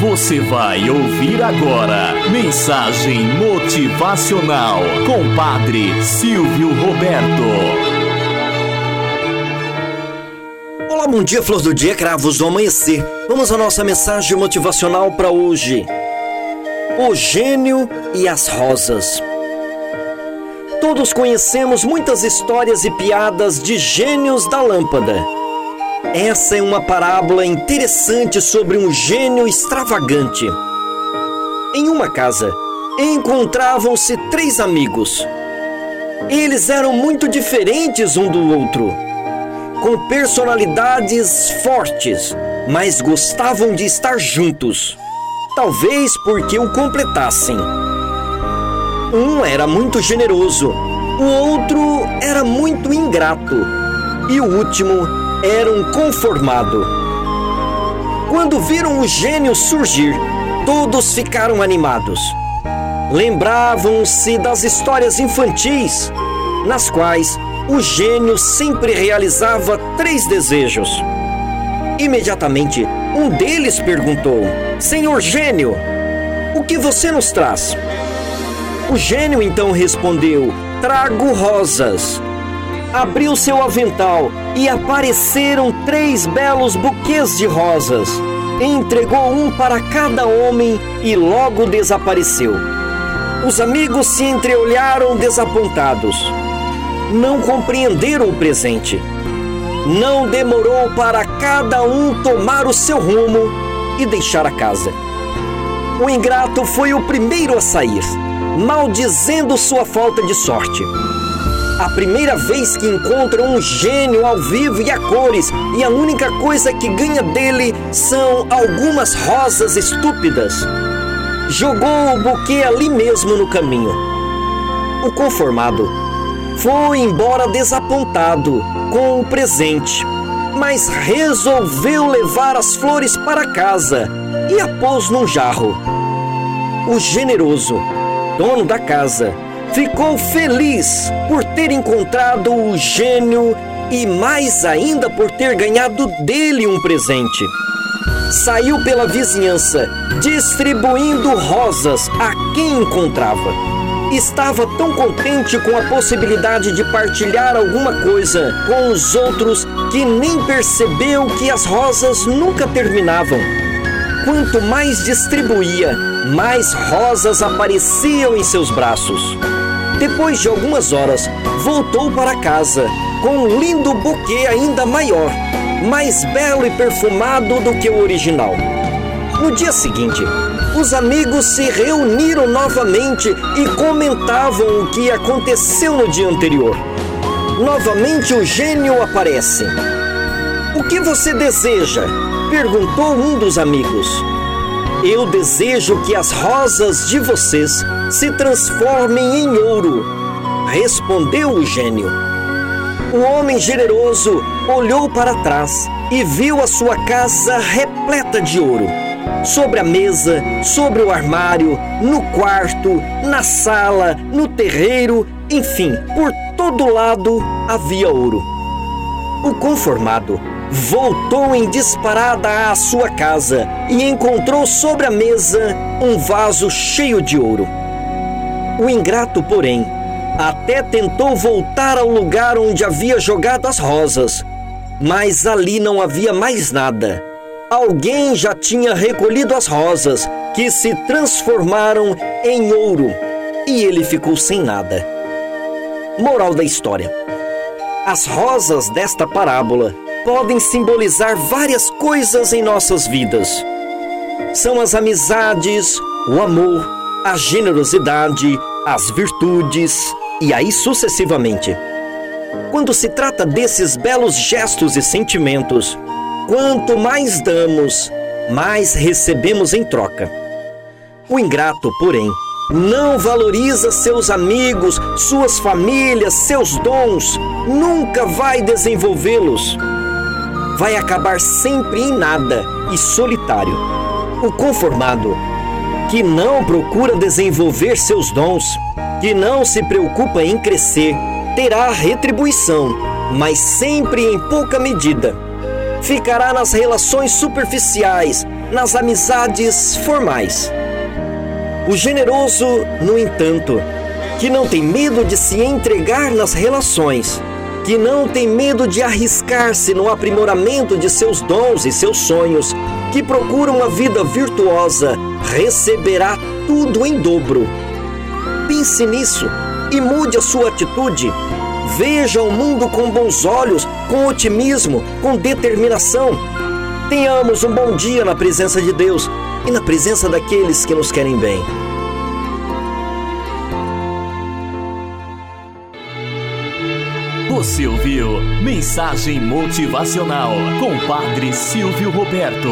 Você vai ouvir agora Mensagem Motivacional com Padre Silvio Roberto. Olá, bom dia, flor do dia, cravos do amanhecer. Vamos à nossa mensagem motivacional para hoje. O gênio e as rosas. Todos conhecemos muitas histórias e piadas de gênios da lâmpada. Essa é uma parábola interessante sobre um gênio extravagante. Em uma casa, encontravam-se três amigos. Eles eram muito diferentes um do outro, com personalidades fortes, mas gostavam de estar juntos. Talvez porque o completassem. Um era muito generoso, o outro era muito ingrato e o último era um conformado. Quando viram o gênio surgir, todos ficaram animados. Lembravam-se das histórias infantis, nas quais o gênio sempre realizava três desejos. Imediatamente, um deles perguntou: Senhor gênio, o que você nos traz? O gênio então respondeu: Trago rosas. Abriu seu avental e apareceram três belos buquês de rosas. Entregou um para cada homem e logo desapareceu. Os amigos se entreolharam desapontados. Não compreenderam o presente. Não demorou para cada um tomar o seu rumo e deixar a casa. O ingrato foi o primeiro a sair maldizendo sua falta de sorte. A primeira vez que encontra um gênio ao vivo e a cores, e a única coisa que ganha dele são algumas rosas estúpidas. Jogou o buquê ali mesmo no caminho. O conformado foi embora desapontado com o presente, mas resolveu levar as flores para casa e a pôs num jarro. O generoso dono da casa, ficou feliz por ter encontrado o gênio e mais ainda por ter ganhado dele um presente. Saiu pela vizinhança, distribuindo rosas a quem encontrava. Estava tão contente com a possibilidade de partilhar alguma coisa com os outros que nem percebeu que as rosas nunca terminavam. Quanto mais distribuía, mais rosas apareciam em seus braços. Depois de algumas horas, voltou para casa com um lindo buquê ainda maior, mais belo e perfumado do que o original. No dia seguinte, os amigos se reuniram novamente e comentavam o que aconteceu no dia anterior. Novamente o gênio aparece. O que você deseja? perguntou um dos amigos. Eu desejo que as rosas de vocês se transformem em ouro, respondeu o gênio. O homem generoso olhou para trás e viu a sua casa repleta de ouro. Sobre a mesa, sobre o armário, no quarto, na sala, no terreiro, enfim, por todo lado havia ouro. O conformado voltou em disparada à sua casa e encontrou sobre a mesa um vaso cheio de ouro. O ingrato, porém, até tentou voltar ao lugar onde havia jogado as rosas, mas ali não havia mais nada. Alguém já tinha recolhido as rosas, que se transformaram em ouro, e ele ficou sem nada. Moral da história: As rosas desta parábola podem simbolizar várias coisas em nossas vidas. São as amizades, o amor, a generosidade, as virtudes e aí sucessivamente. Quando se trata desses belos gestos e sentimentos, quanto mais damos, mais recebemos em troca. O ingrato, porém, não valoriza seus amigos, suas famílias, seus dons, nunca vai desenvolvê-los vai acabar sempre em nada e solitário. O conformado, que não procura desenvolver seus dons, que não se preocupa em crescer, terá retribuição, mas sempre em pouca medida. ficará nas relações superficiais, nas amizades formais. O generoso, no entanto, que não tem medo de se entregar nas relações, que não tem medo de arriscar-se no aprimoramento de seus dons e seus sonhos, que procura uma vida virtuosa, receberá tudo em dobro. Pense nisso e mude a sua atitude. Veja o mundo com bons olhos, com otimismo, com determinação. Tenhamos um bom dia na presença de Deus e na presença daqueles que nos querem bem. Você ouviu Mensagem Motivacional com Padre Silvio Roberto.